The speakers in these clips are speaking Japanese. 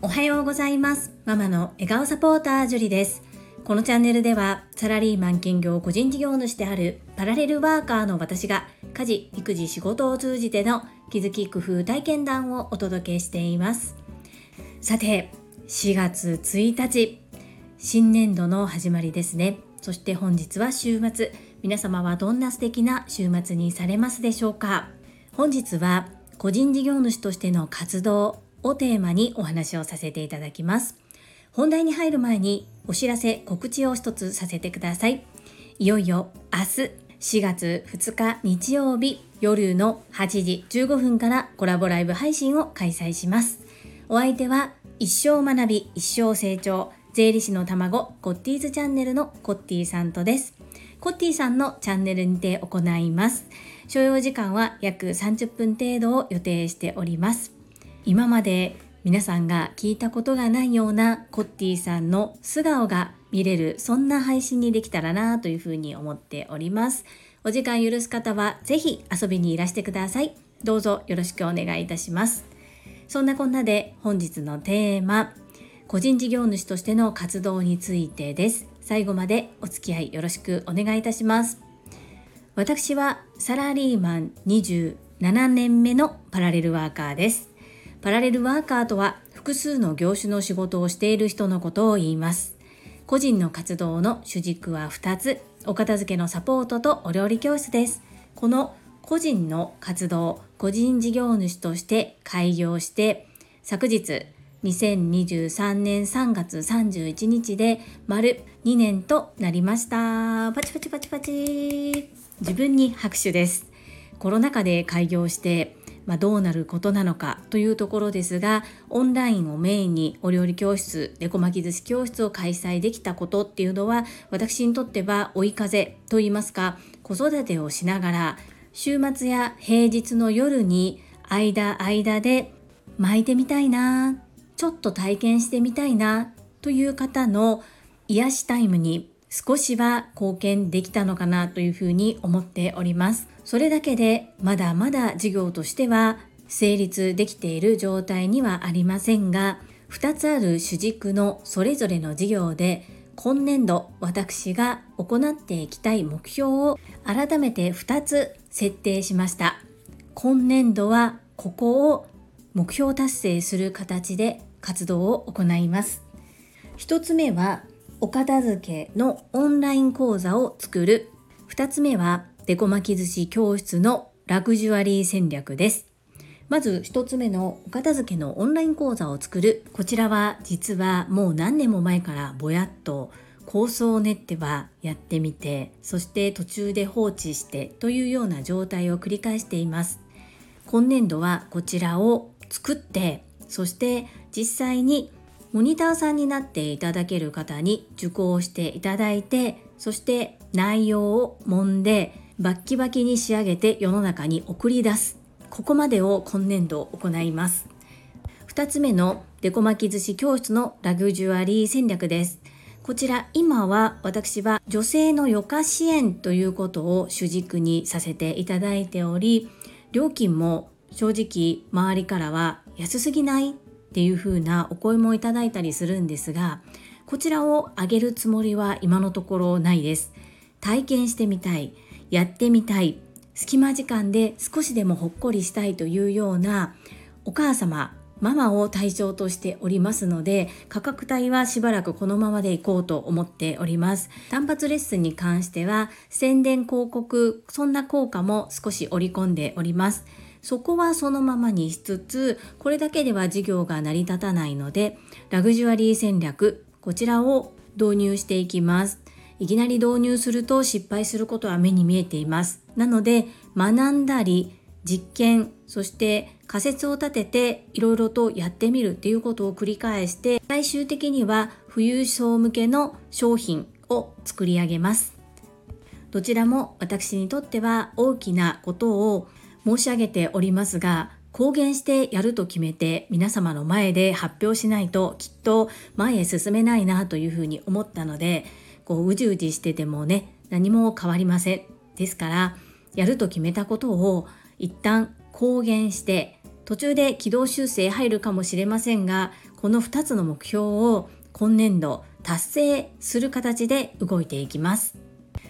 おはようございます。ママの笑顔サポータージュリです。このチャンネルではサラリーマン兼業個人事業主であるパラレルワーカーの私が家事育児仕事を通じての気づき工夫体験談をお届けしています。さて4月1日新年度の始まりですね。そして本日は週末。皆様はどんな素敵な週末にされますでしょうか？本日は個人事業主としての活動をテーマにお話をさせていただきます。本題に入る前にお知らせ告知を一つさせてください。いよいよ明日4月2日日曜日夜の8時15分からコラボライブ配信を開催します。お相手は一生学び一生成長税理士の卵コッティーズチャンネルのコッティさんとです。コッティさんのチャンネルにて行います。所要時間は約30分程度を予定しております。今まで皆さんが聞いたことがないようなコッティさんの素顔が見れるそんな配信にできたらなというふうに思っております。お時間許す方はぜひ遊びにいらしてください。どうぞよろしくお願いいたします。そんなこんなで本日のテーマ個人事業主としての活動についてです。最後までお付き合いよろしくお願いいたします。私はサラリーマン27年目のパラレルワーカーです。パラレルワーカーとは複数の業種の仕事をしている人のことを言います。個人の活動の主軸は2つ。お片付けのサポートとお料理教室です。この個人の活動個人事業主として開業して昨日2023年3月31日で丸2年となりました。パチパチパチパチ。自分に拍手です。コロナ禍で開業してまあ、どうなることなのかというところですがオンラインをメインにお料理教室デコ巻き寿司教室を開催できたことっていうのは私にとっては追い風といいますか子育てをしながら週末や平日の夜に間間で巻いてみたいなちょっと体験してみたいなという方の癒しタイムに少しは貢献できたのかなというふうに思っております。それだけでまだまだ事業としては成立できている状態にはありませんが、2つある主軸のそれぞれの事業で今年度私が行っていきたい目標を改めて2つ設定しました。今年度はここを目標達成する形で活動を行います。一つ目は、お片付けのオンライン講座を作る。二つ目は、デコ巻き寿司教室のラグジュアリー戦略です。まず一つ目のお片付けのオンライン講座を作る。こちらは実はもう何年も前からぼやっと構想を練ってはやってみて、そして途中で放置してというような状態を繰り返しています。今年度はこちらを作ってそして実際にモニターさんになっていただける方に受講していただいてそして内容を揉んでバッキバキに仕上げて世の中に送り出す。ここまでを今年度行います。2つ目のデコ巻き寿司教室のラグジュアリー戦略です。こちら今は私は女性の余暇支援ということを主軸にさせていただいており料金も正直周りからは安すぎないっていう風なお声もいただいたりするんですがこちらを上げるつもりは今のところないです。体験してみたいやってみたい隙間時間で少しでもほっこりしたいというようなお母様ママを対象としておりますので価格帯はしばらくこのままでいこうと思っております。単発レッスンに関しては宣伝広告そんな効果も少し織り込んでおります。そこはそのままにしつつこれだけでは事業が成り立たないのでラグジュアリー戦略こちらを導入していきます。いきなり導入すると失敗することは目に見えています。なので学んだり実験そして仮説を立てていろいろとやってみるっていうことを繰り返して最終的には富裕層向けの商品を作り上げます。どちらも私にとっては大きなことを申し上げておりますが公言してやると決めて皆様の前で発表しないときっと前へ進めないなというふうに思ったのでこううじうじしててもね何も変わりません。ですからやると決めたことを一旦公言して途中で軌道修正入るかもしれませんがこの2つの目標を今年度達成する形で動いていきます。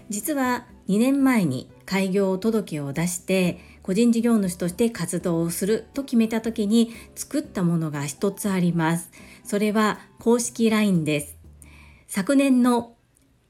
実は2年前に開業届を出して個人事業主として活動をすると決めた時に作ったものが一つあります。それは公式 LINE です。昨年の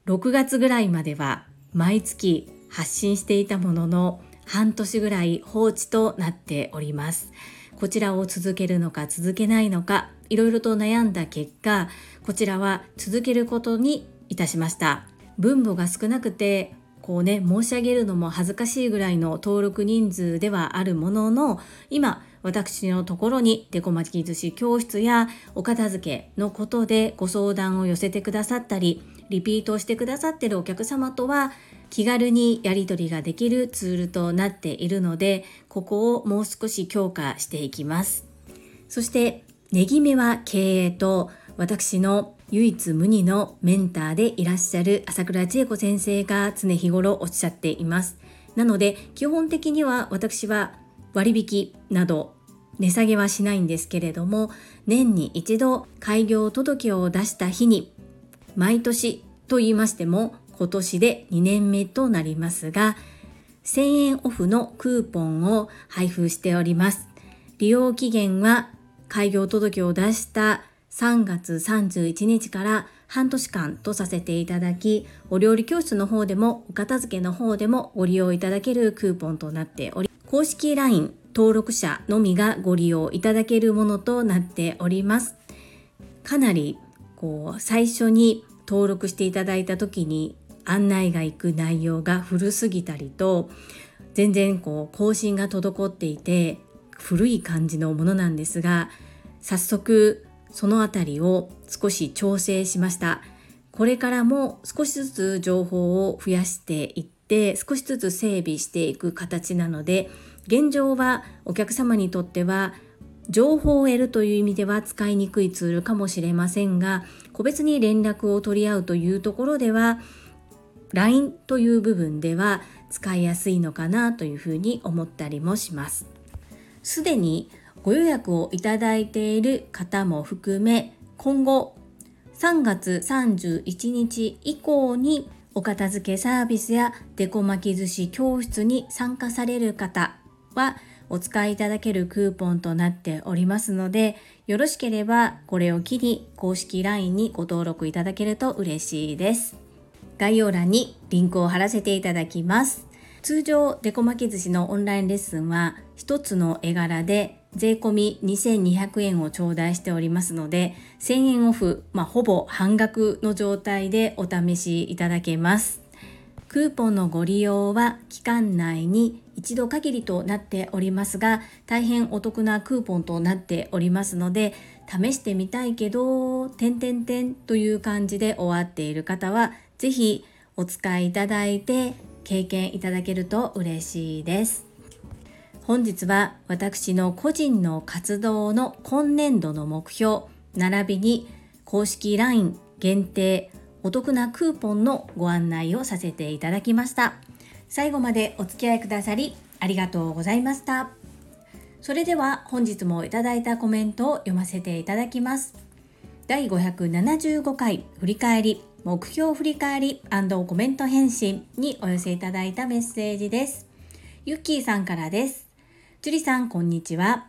6月ぐらいまでは毎月発信していたものの半年ぐらい放置となっております。こちらを続けるのか続けないのかいろいろと悩んだ結果こちらは続けることにいたしました。分母が少なくてこうね申し上げるのも恥ずかしいぐらいの登録人数ではあるものの今私のところにデコ巻き寿司教室やお片付けのことでご相談を寄せてくださったりリピートをしてくださってるお客様とは気軽にやり取りができるツールとなっているのでここをもう少し強化していきます。そしてネギ目は経営と私の唯一無二のメンターでいらっしゃる朝倉千恵子先生が常日頃おっしゃっています。なので基本的には私は割引など値下げはしないんですけれども年に一度開業届を出した日に毎年と言いましても今年で2年目となりますが1000円オフのクーポンを配布しております。利用期限は開業届を出した3月31日から半年間とさせていただき、お料理教室の方でもお片付けの方でもご利用いただけるクーポンとなっており、公式 LINE 登録者のみがご利用いただけるものとなっております。かなりこう最初に登録していただいた時に案内が行く内容が古すぎたりと全然こう更新が滞っていて古い感じのものなんですが早速そのあたりを少し調整しました。これからも少しずつ情報を増やしていって少しずつ整備していく形なので現状はお客様にとっては情報を得るという意味では使いにくいツールかもしれませんが個別に連絡を取り合うというところでは LINE という部分では使いやすいのかなというふうに思ったりもします。すでにご予約をいただいている方も含め今後3月31日以降にお片付けサービスやデコ巻き寿司教室に参加される方はお使いいただけるクーポンとなっておりますのでよろしければこれを機に公式 LINE にご登録いただけると嬉しいです。概要欄にリンクを貼らせていただきます。通常デコ巻き寿司のオンラインレッスンは1つの絵柄で税込み2200円を頂戴しておりますので、1000円オフ、まあ、ほぼ半額の状態でお試しいただけます。クーポンのご利用は期間内に一度限りとなっておりますが、大変お得なクーポンとなっておりますので、試してみたいけど、点々点という感じで終わっている方は、ぜひお使いいただいて経験いただけると嬉しいです。本日は私の個人の活動の今年度の目標並びに公式 LINE 限定お得なクーポンのご案内をさせていただきました。最後までお付き合いくださりありがとうございました。それでは本日もいただいたコメントを読ませていただきます。第575回振り返り目標振り返りコメント返信にお寄せいただいたメッセージです。ゆっきーさんからです。樹里さん、こんにちは。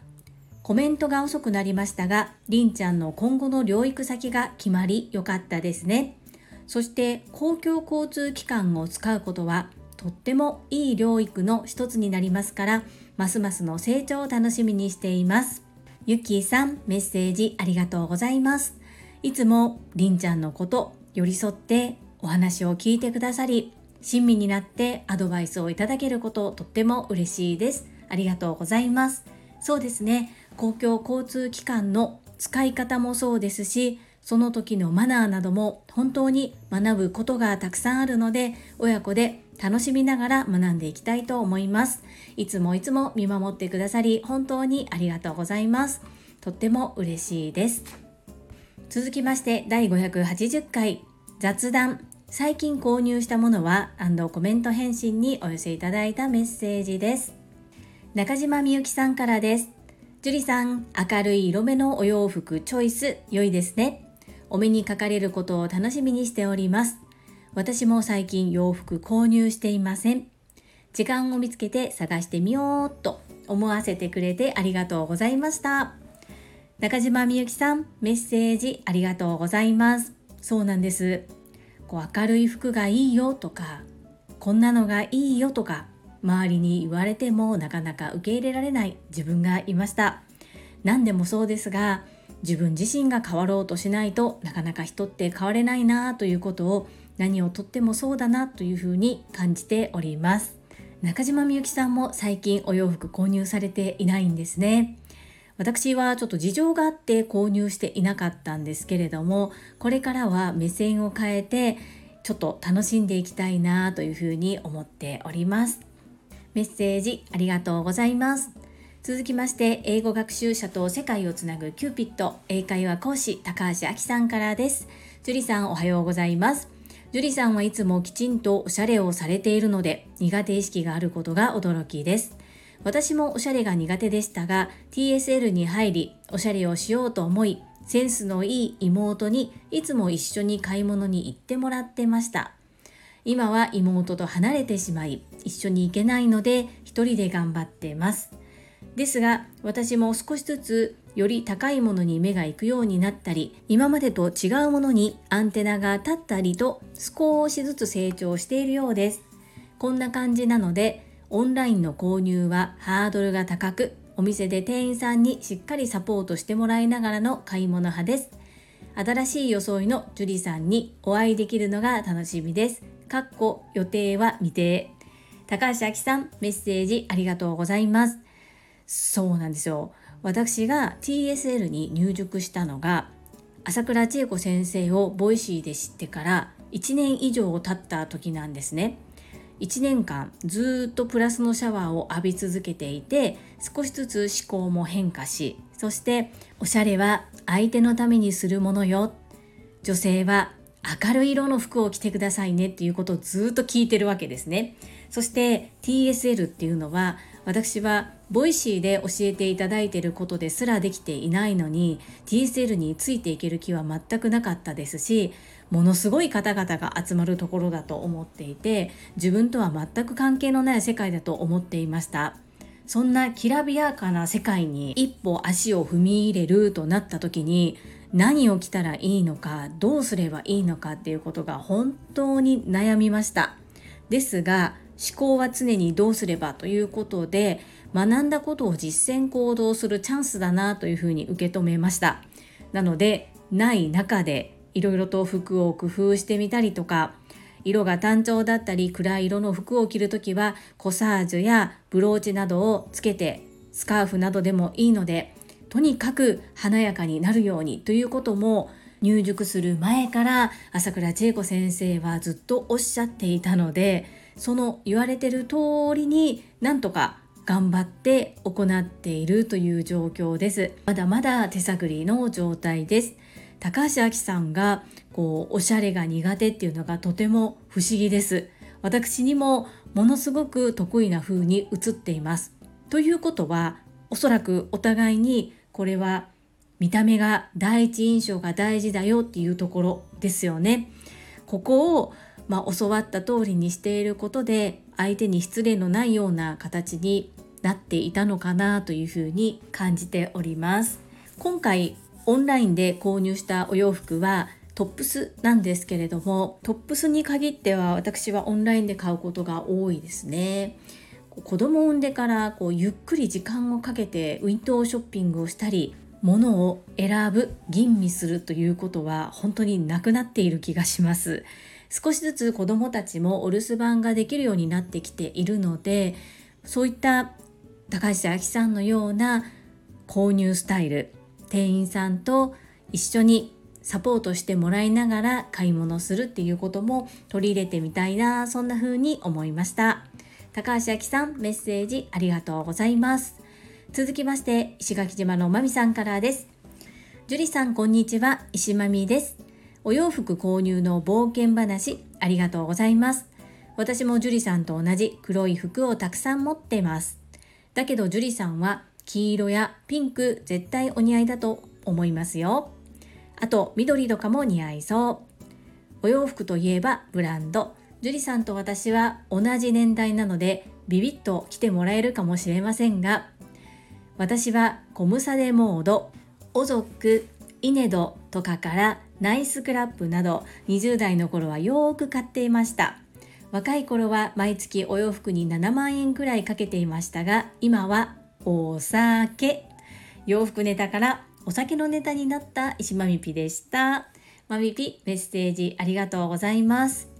コメントが遅くなりましたが、りんちゃんの今後の療育先が決まりよかったですね。そして公共交通機関を使うことはとってもいい療育の一つになりますから、ますますの成長を楽しみにしています。ゆきさん、メッセージありがとうございます。いつもりんちゃんのこと寄り添ってお話を聞いてくださり、親身になってアドバイスをいただけることとっても嬉しいです。ありがとうございます。そうですね。公共交通機関の使い方もそうですし、その時のマナーなども本当に学ぶことがたくさんあるので、親子で楽しみながら学んでいきたいと思います。いつもいつも見守ってくださり、本当にありがとうございます。とっても嬉しいです。続きまして第580回雑談最近購入したものはコメント返信にお寄せいただいたメッセージです。中島みゆきさんからです。樹里さん明るい色目のお洋服チョイス良いですね。お目にかかれることを楽しみにしております。私も最近洋服購入していません。時間を見つけて探してみようと思わせてくれてありがとうございました。中島みゆきさんメッセージありがとうございます。そうなんです。こう明るい服がいいよとかこんなのがいいよとか周りに言われてもなかなか受け入れられない自分がいました。何でもそうですが自分自身が変わろうとしないとなかなか人って変われないなということを何をとってもそうだなというふうに感じております。中島みゆきさんも最近お洋服購入されていないんですね。私はちょっと事情があって購入していなかったんですけれどもこれからは目線を変えてちょっと楽しんでいきたいなというふうに思っております。メッセージありがとうございます。続きまして英語学習者と世界をつなぐキューピット英会話講師高橋明さんからです。樹里さんおはようございます。樹里さんはいつもきちんとおしゃれをされているので苦手意識があることが驚きです。私もおしゃれが苦手でしたが TSL に入りおしゃれをしようと思いセンスのいい妹にいつも一緒に買い物に行ってもらってました。今は妹と離れてしまい一緒に行けないので一人で頑張ってますですが私も少しずつより高いものに目が行くようになったり今までと違うものにアンテナが立ったりと少しずつ成長しているようですこんな感じなのでオンラインの購入はハードルが高く、お店で店員さんにしっかりサポートしてもらいながらの買い物派です。新しい装いのジュリさんにお会いできるのが楽しみです。かっこ予定は未定。高橋明さん、メッセージありがとうございます。そうなんですよ。私が TSL に入塾したのが、朝倉千恵子先生を Voicy で知ってから1年以上経った時なんですね。1年間ずっとプラスのシャワーを浴び続けていて少しずつ思考も変化しそしておしゃれは相手のためにするものよ女性は明るい色の服を着てくださいねっていうことをずっと聞いてるわけですね。そして TSL っていうのは私は Voicy で教えていただいていることですらできていないのに TSL についていける気は全くなかったですしものすごい方々が集まるところだと思っていて自分とは全く関係のない世界だと思っていました。そんなきらびやかな世界に一歩足を踏み入れるとなった時に何を着たらいいのかどうすればいいのかっていうことが本当に悩みました。ですが思考は常にどうすればということで学んだことを実践行動するチャンスだなというふうに受け止めました。なのでない中でいろいろと服を工夫してみたりとか色が単調だったり暗い色の服を着るときはコサージュやブローチなどをつけてスカーフなどでもいいのでとにかく華やかになるようにということも入塾する前から朝倉千恵子先生はずっとおっしゃっていたのでその言われてる通りになんとか頑張って行っているという状況です。まだまだ手探りの状態です。高橋明さんがこうおしゃれが苦手っていうのがとても不思議です。私にもものすごく得意な風に映っています。ということはおそらくお互いにこれは見た目が第一印象が大事だよっていうところですよね。ここをまあ、教わった通りにしていることで相手に失礼のないような形になっていたのかなというふうに感じております。今回オンラインで購入したお洋服はトップスなんですけれどもトップスに限っては私はオンラインで買うことが多いですね。子供を産んでからこうゆっくり時間をかけてウィンドウショッピングをしたり物を選ぶ吟味するということは本当になくなっている気がします。少しずつ子どもたちもお留守番ができるようになってきているのでそういった高橋明さんのような購入スタイル店員さんと一緒にサポートしてもらいながら買い物するっていうことも取り入れてみたいなそんな風に思いました。高橋明さんメッセージありがとうございます続きまして石垣島のまみさんからです樹里さんこんにちは石まみですお洋服購入の冒険話ありがとうございます。私も樹里さんと同じ黒い服をたくさん持ってます。だけど樹里さんは黄色やピンク絶対お似合いだと思いますよ。あと緑とかも似合いそう。お洋服といえばブランド。樹里さんと私は同じ年代なのでビビッと来てもらえるかもしれませんが、私はコムサデモード、オゾック、イネドとかからナイスクラップなど20代の頃はよーく買っていました。若い頃は毎月お洋服に7万円くらいかけていましたが、今はお酒。洋服ネタからお酒のネタになった石まみぴでした。まみぴメッセージありがとうございます。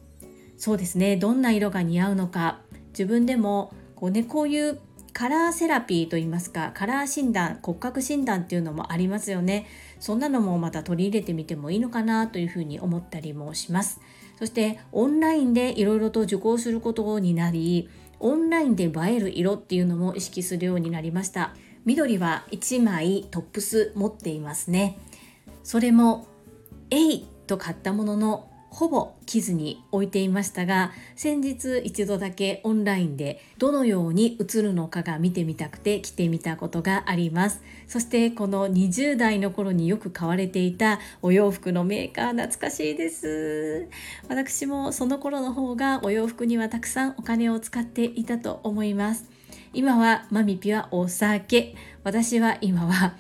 そうですね、どんな色が似合うのか、自分でもこうね、こういうカラーセラピーといいますかカラー診断骨格診断っていうのもありますよね。そんなのもまた取り入れてみてもいいのかなというふうに思ったりもします。そしてオンラインでいろいろと受講することになりオンラインで映える色っていうのも意識するようになりました。緑は1枚トップス持っていますね。それも「えい!」と買ったもののほぼ着ずに置いていましたが先日一度だけオンラインでどのように映るのかが見てみたくて着てみたことがあります。そしてこの20代の頃によく買われていたお洋服のメーカー懐かしいです。私もその頃の方がお洋服にはたくさんお金を使っていたと思います。今はマミピはお酒。私は今は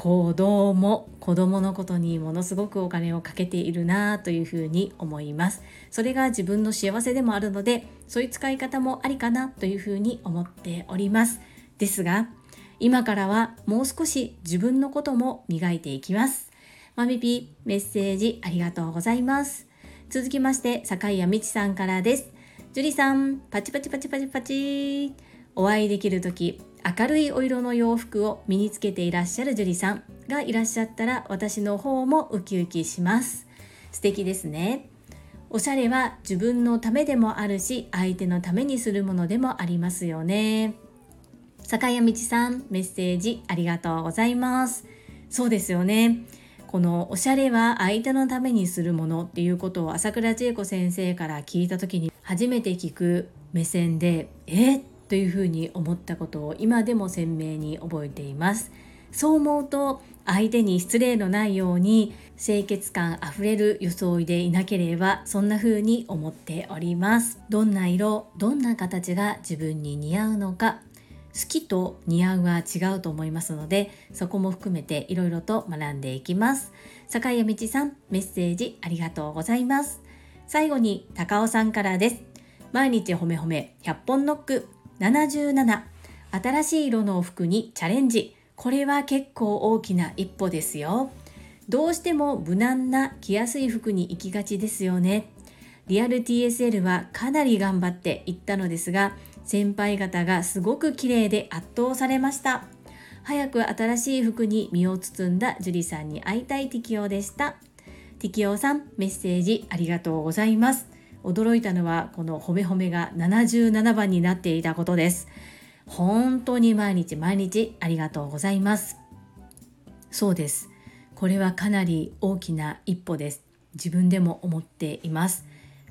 子供子供のことにものすごくお金をかけているなというふうに思います。それが自分の幸せでもあるのでそういう使い方もありかなというふうに思っております。ですが今からはもう少し自分のことも磨いていきます。まみぴメッセージありがとうございます。続きまして坂井谷美智さんからです。樹里さんパチパチパチパチパチ。お会いできる時明るいお色の洋服を身につけていらっしゃる樹里さんがいらっしゃったら私の方もウキウキします。素敵ですね。おしゃれは自分のためでもあるし相手のためにするものでもありますよね。坂谷道さんメッセージありがとうございます。そうですよね。このおしゃれは相手のためにするものっていうことを朝倉千恵子先生から聞いた時に初めて聞く目線でえというふうに思ったことを今でも鮮明に覚えています。そう思うと相手に失礼のないように清潔感あふれる装いでいなければそんな風に思っております。どんな色どんな形が自分に似合うのか。好きと似合うは違うと思いますのでそこも含めていろいろと学んでいきます。坂谷道さんメッセージありがとうございます。最後に高尾さんからです。毎日褒め褒め100本ノック。77新しい色の服にチャレンジ。これは結構大きな一歩ですよ。どうしても無難な着やすい服に行きがちですよね。リアル TSL はかなり頑張っていったのですが先輩方がすごく綺麗で圧倒されました。早く新しい服に身を包んだ樹里さんに会いたい適応でした。適応さんメッセージありがとうございます。驚いたのはこの褒め褒めが77番になっていたことです。本当に毎日毎日ありがとうございます。そうです。これはかなり大きな一歩です。自分でも思っています。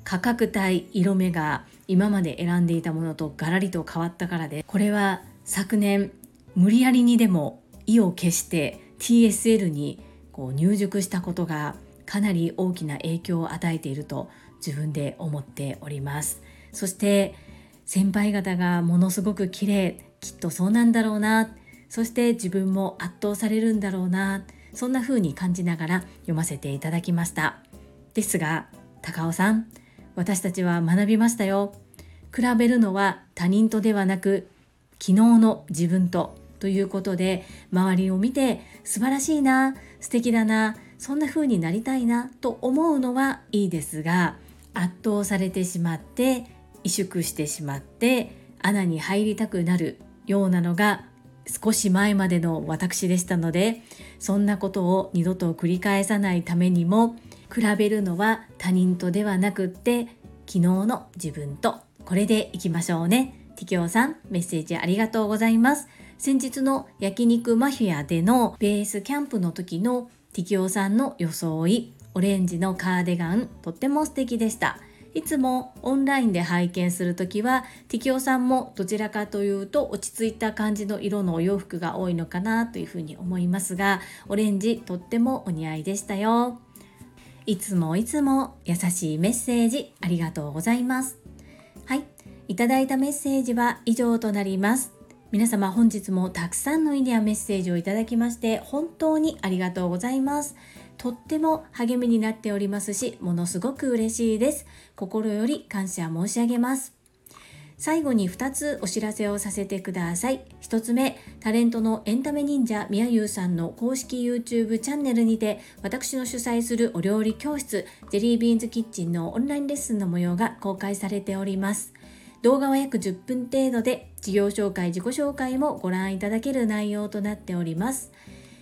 価格帯色目が今まで選んでいたものとガラリと変わったからでこれは昨年無理やりにでも意を決して TSL にこう入塾したことがかなり大きな影響を与えていると自分で思っております。そして先輩方がものすごく綺麗きっとそうなんだろうな。そして自分も圧倒されるんだろうな。そんな風に感じながら読ませていただきました。ですが高尾さん私たちは学びましたよ。比べるのは他人とではなく昨日の自分とということで周りを見て素晴らしいな素敵だなそんな風になりたいなと思うのはいいですが圧倒されてしまって萎縮してしまって穴に入りたくなるようなのが少し前までの私でしたのでそんなことを二度と繰り返さないためにも比べるのは他人とではなくって昨日の自分とこれでいきましょうね。ティキョウさんメッセージありがとうございます。先日の焼肉マフィアでのベースキャンプの時のティキョウさんの装いオレンジのカーディガンとっても素敵でしたいつもオンラインで拝見するときは、ティキオさんもどちらかというと落ち着いた感じの色のお洋服が多いのかなというふうに思いますが、オレンジとってもお似合いでしたよ。いつもいつも優しいメッセージありがとうございます。はい、いただいたメッセージは以上となります。皆様本日もたくさんのいいねやメッセージをいただきまして本当にありがとうございます。とっても励みになっておりますし、ものすごく嬉しいです。心より感謝申し上げます。最後に2つお知らせをさせてください。1つ目、タレントのエンタメ忍者みやゆうさんの公式 YouTube チャンネルにて、私の主催するお料理教室、ジェリービーンズキッチンのオンラインレッスンの模様が公開されております。動画は約10分程度で、事業紹介、自己紹介もご覧いただける内容となっております。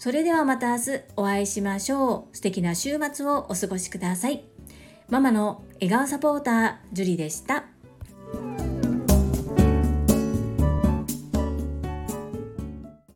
それではまた明日お会いしましょう。素敵な週末をお過ごしください。ママの笑顔サポーター、ジュリでした。